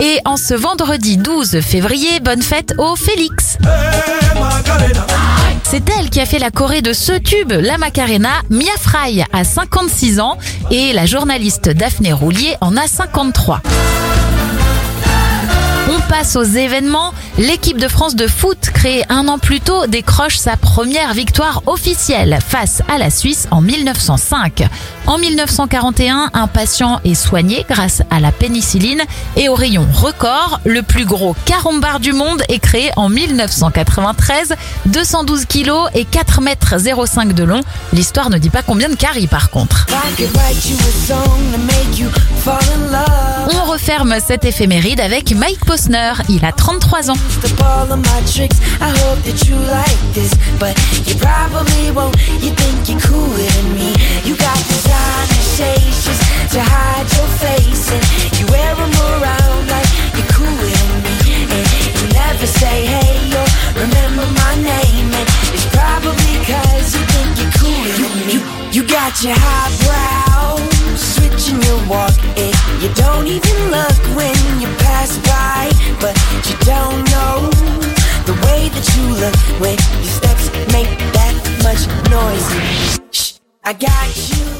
Et en ce vendredi 12 février, bonne fête au Félix. C'est elle qui a fait la choré de ce tube, la Macarena, Mia Fry a 56 ans et la journaliste Daphné Roulier en a 53. On passe aux événements. L'équipe de France de foot, créée un an plus tôt, décroche sa première victoire officielle face à la Suisse en 1905. En 1941, un patient est soigné grâce à la pénicilline et au rayon record, le plus gros carambar du monde est créé en 1993, 212 kilos et 4 mètres 05 de long. L'histoire ne dit pas combien de caries par contre. On referme cette éphéméride avec Mike Posner. Il a 33 ans. You got your highbrow, switching your walk. Don't even look when you pass by, but you don't know the way that you look when your steps make that much noise. Shh, I got you.